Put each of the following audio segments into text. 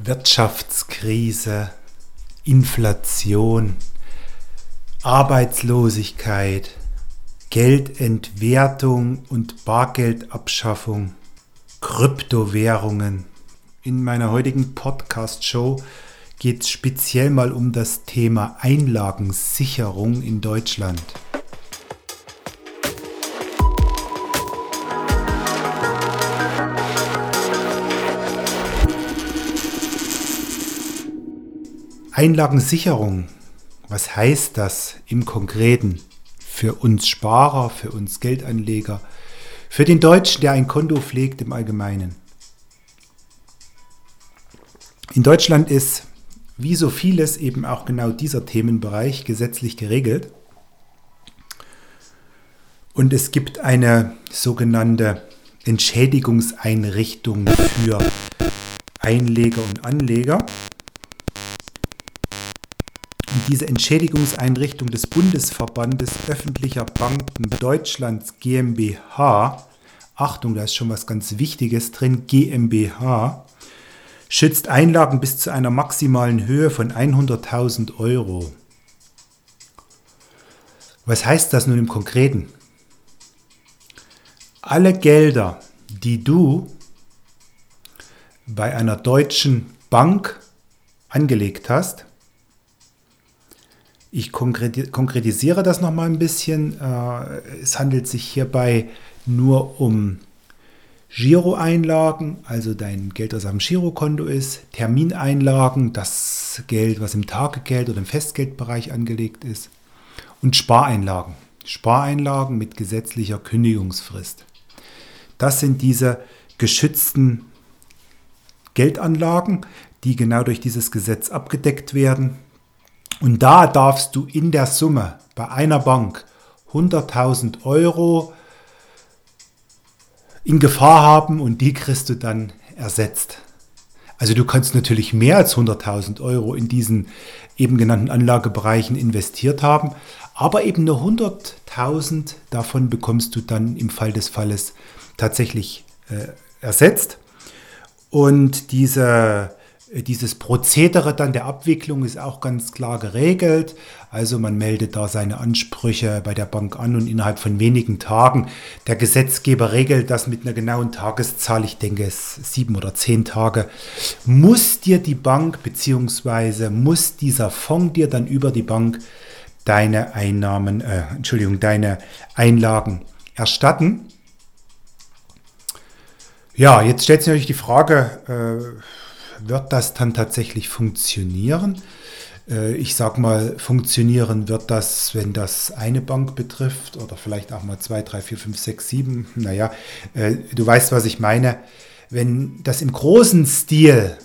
Wirtschaftskrise, Inflation, Arbeitslosigkeit, Geldentwertung und Bargeldabschaffung, Kryptowährungen. In meiner heutigen Podcast-Show geht es speziell mal um das Thema Einlagensicherung in Deutschland. Einlagensicherung, was heißt das im Konkreten für uns Sparer, für uns Geldanleger, für den Deutschen, der ein Konto pflegt im Allgemeinen? In Deutschland ist, wie so vieles, eben auch genau dieser Themenbereich gesetzlich geregelt. Und es gibt eine sogenannte Entschädigungseinrichtung für Einleger und Anleger. Diese Entschädigungseinrichtung des Bundesverbandes öffentlicher Banken Deutschlands GmbH, Achtung, da ist schon was ganz Wichtiges drin, GmbH, schützt Einlagen bis zu einer maximalen Höhe von 100.000 Euro. Was heißt das nun im Konkreten? Alle Gelder, die du bei einer deutschen Bank angelegt hast, ich konkretisiere das nochmal ein bisschen. Äh, es handelt sich hierbei nur um Giroeinlagen, also dein Geld, auf dem Girokonto ist, Termineinlagen, das Geld, was im Tagegeld oder im Festgeldbereich angelegt ist, und Spareinlagen. Spareinlagen mit gesetzlicher Kündigungsfrist. Das sind diese geschützten Geldanlagen, die genau durch dieses Gesetz abgedeckt werden und da darfst du in der Summe bei einer Bank 100.000 Euro in Gefahr haben und die kriegst du dann ersetzt. Also du kannst natürlich mehr als 100.000 Euro in diesen eben genannten Anlagebereichen investiert haben, aber eben nur 100.000 davon bekommst du dann im Fall des Falles tatsächlich äh, ersetzt. Und diese dieses Prozedere dann der Abwicklung ist auch ganz klar geregelt. Also man meldet da seine Ansprüche bei der Bank an und innerhalb von wenigen Tagen, der Gesetzgeber regelt das mit einer genauen Tageszahl, ich denke es sieben oder zehn Tage, muss dir die Bank bzw. muss dieser Fonds dir dann über die Bank deine Einnahmen, äh, Entschuldigung, deine Einlagen erstatten. Ja, jetzt stellt sich natürlich die Frage, äh, wird das dann tatsächlich funktionieren? Äh, ich sag mal, funktionieren wird das, wenn das eine Bank betrifft oder vielleicht auch mal zwei, drei, vier, fünf, sechs, sieben. Naja, äh, du weißt, was ich meine. Wenn das im großen Stil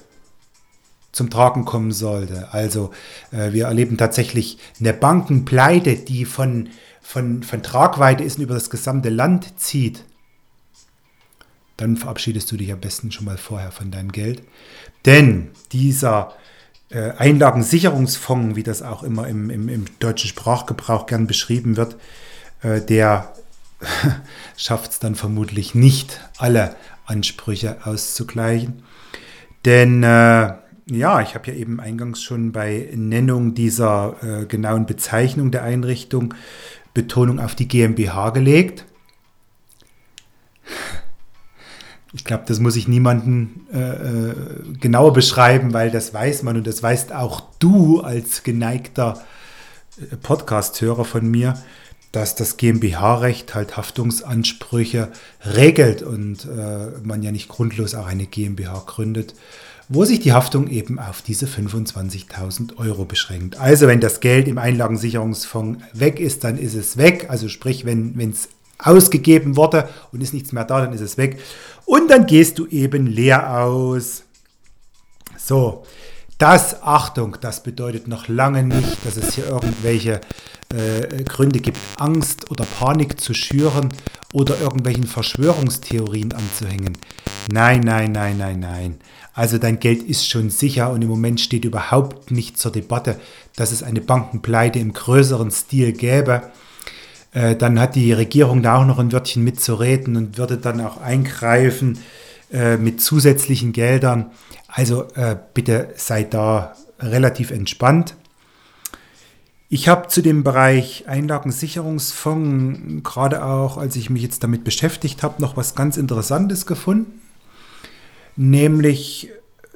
zum Tragen kommen sollte, also äh, wir erleben tatsächlich eine Bankenpleite, die von, von, von Tragweite ist und über das gesamte Land zieht, dann verabschiedest du dich am besten schon mal vorher von deinem Geld. Denn dieser äh, Einlagensicherungsfonds, wie das auch immer im, im, im deutschen Sprachgebrauch gern beschrieben wird, äh, der schafft es dann vermutlich nicht, alle Ansprüche auszugleichen. Denn äh, ja, ich habe ja eben eingangs schon bei Nennung dieser äh, genauen Bezeichnung der Einrichtung Betonung auf die GmbH gelegt. Ich glaube, das muss ich niemandem äh, äh, genauer beschreiben, weil das weiß man und das weißt auch du als geneigter äh, Podcast-Hörer von mir, dass das GmbH-Recht halt Haftungsansprüche regelt und äh, man ja nicht grundlos auch eine GmbH gründet, wo sich die Haftung eben auf diese 25.000 Euro beschränkt. Also wenn das Geld im Einlagensicherungsfonds weg ist, dann ist es weg. Also sprich, wenn es ausgegeben wurde und ist nichts mehr da, dann ist es weg. Und dann gehst du eben leer aus. So, das, Achtung, das bedeutet noch lange nicht, dass es hier irgendwelche äh, Gründe gibt, Angst oder Panik zu schüren oder irgendwelchen Verschwörungstheorien anzuhängen. Nein, nein, nein, nein, nein. Also dein Geld ist schon sicher und im Moment steht überhaupt nicht zur Debatte, dass es eine Bankenpleite im größeren Stil gäbe. Äh, dann hat die Regierung da auch noch ein Wörtchen mitzureden und würde dann auch eingreifen, äh, mit zusätzlichen Geldern. Also äh, bitte seid da relativ entspannt. Ich habe zu dem Bereich Einlagensicherungsfonds, gerade auch als ich mich jetzt damit beschäftigt habe, noch was ganz Interessantes gefunden. Nämlich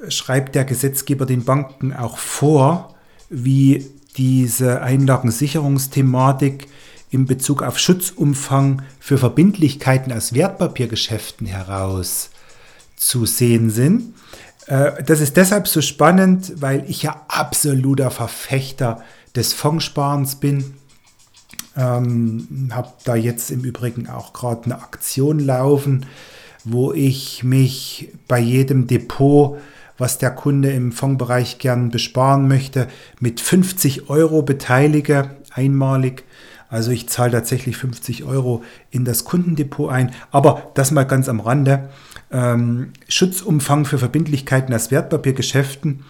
schreibt der Gesetzgeber den Banken auch vor, wie diese Einlagensicherungsthematik in Bezug auf Schutzumfang für Verbindlichkeiten aus Wertpapiergeschäften heraus zu sehen sind. Äh, das ist deshalb so spannend, weil ich ja absoluter Verfechter des Fondssparens bin. Ähm, habe da jetzt im Übrigen auch gerade eine Aktion laufen, wo ich mich bei jedem Depot was der Kunde im Fondsbereich gern besparen möchte, mit 50 Euro beteilige, einmalig. Also ich zahle tatsächlich 50 Euro in das Kundendepot ein. Aber das mal ganz am Rande. Ähm, Schutzumfang für Verbindlichkeiten aus Wertpapiergeschäften.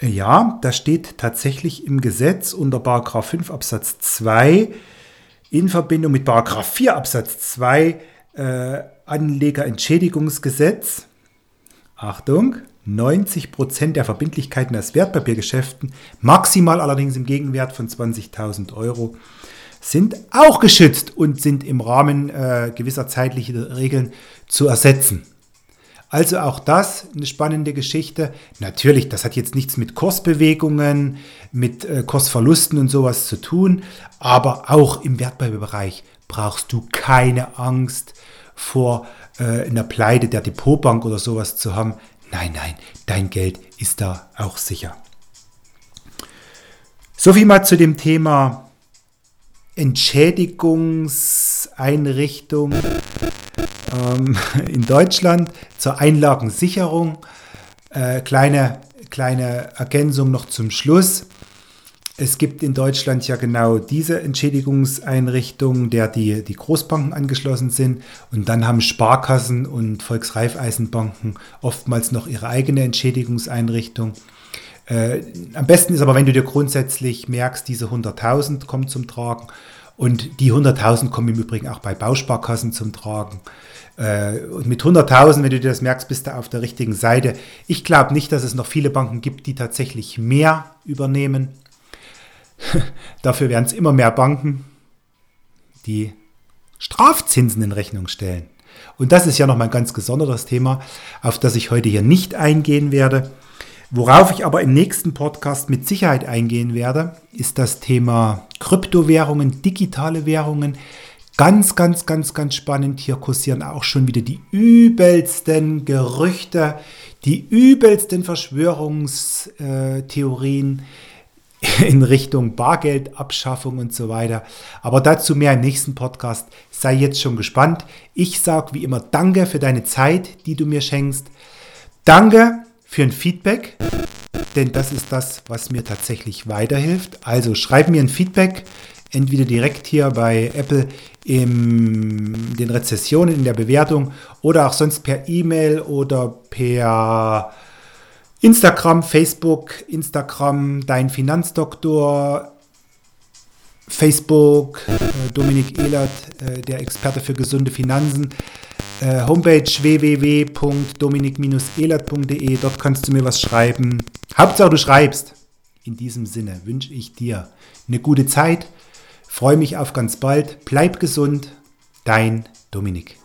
Äh, ja, das steht tatsächlich im Gesetz unter 5 Absatz 2 in Verbindung mit 4 Absatz 2 äh, Anlegerentschädigungsgesetz. Achtung, 90 Prozent der Verbindlichkeiten aus Wertpapiergeschäften, maximal allerdings im Gegenwert von 20.000 Euro, sind auch geschützt und sind im Rahmen äh, gewisser zeitlicher Regeln zu ersetzen. Also auch das eine spannende Geschichte. Natürlich, das hat jetzt nichts mit Kursbewegungen, mit äh, Kursverlusten und sowas zu tun, aber auch im Wertpapierbereich brauchst du keine Angst vor äh, einer Pleite der Depotbank oder sowas zu haben. Nein, nein, dein Geld ist da auch sicher. Soviel mal zu dem Thema Entschädigungseinrichtung ähm, in Deutschland zur Einlagensicherung. Äh, kleine, kleine Ergänzung noch zum Schluss. Es gibt in Deutschland ja genau diese Entschädigungseinrichtungen, der die, die Großbanken angeschlossen sind. Und dann haben Sparkassen und Volksreifeisenbanken oftmals noch ihre eigene Entschädigungseinrichtung. Äh, am besten ist aber, wenn du dir grundsätzlich merkst, diese 100.000 kommen zum Tragen. Und die 100.000 kommen im Übrigen auch bei Bausparkassen zum Tragen. Äh, und mit 100.000, wenn du dir das merkst, bist du auf der richtigen Seite. Ich glaube nicht, dass es noch viele Banken gibt, die tatsächlich mehr übernehmen. Dafür werden es immer mehr Banken, die Strafzinsen in Rechnung stellen. Und das ist ja noch mal ein ganz besonderes Thema, auf das ich heute hier nicht eingehen werde. Worauf ich aber im nächsten Podcast mit Sicherheit eingehen werde, ist das Thema Kryptowährungen, digitale Währungen. Ganz, ganz, ganz, ganz spannend. Hier kursieren auch schon wieder die übelsten Gerüchte, die übelsten Verschwörungstheorien in Richtung Bargeldabschaffung und so weiter. Aber dazu mehr im nächsten Podcast. Sei jetzt schon gespannt. Ich sage wie immer Danke für deine Zeit, die du mir schenkst. Danke für ein Feedback, denn das ist das, was mir tatsächlich weiterhilft. Also schreib mir ein Feedback, entweder direkt hier bei Apple in den Rezessionen in der Bewertung oder auch sonst per E-Mail oder per Instagram, Facebook, Instagram, dein Finanzdoktor, Facebook, äh, Dominik Ehlert, äh, der Experte für gesunde Finanzen, äh, Homepage www.dominik-ehlert.de, dort kannst du mir was schreiben. Hauptsache du schreibst. In diesem Sinne wünsche ich dir eine gute Zeit, freue mich auf ganz bald, bleib gesund, dein Dominik.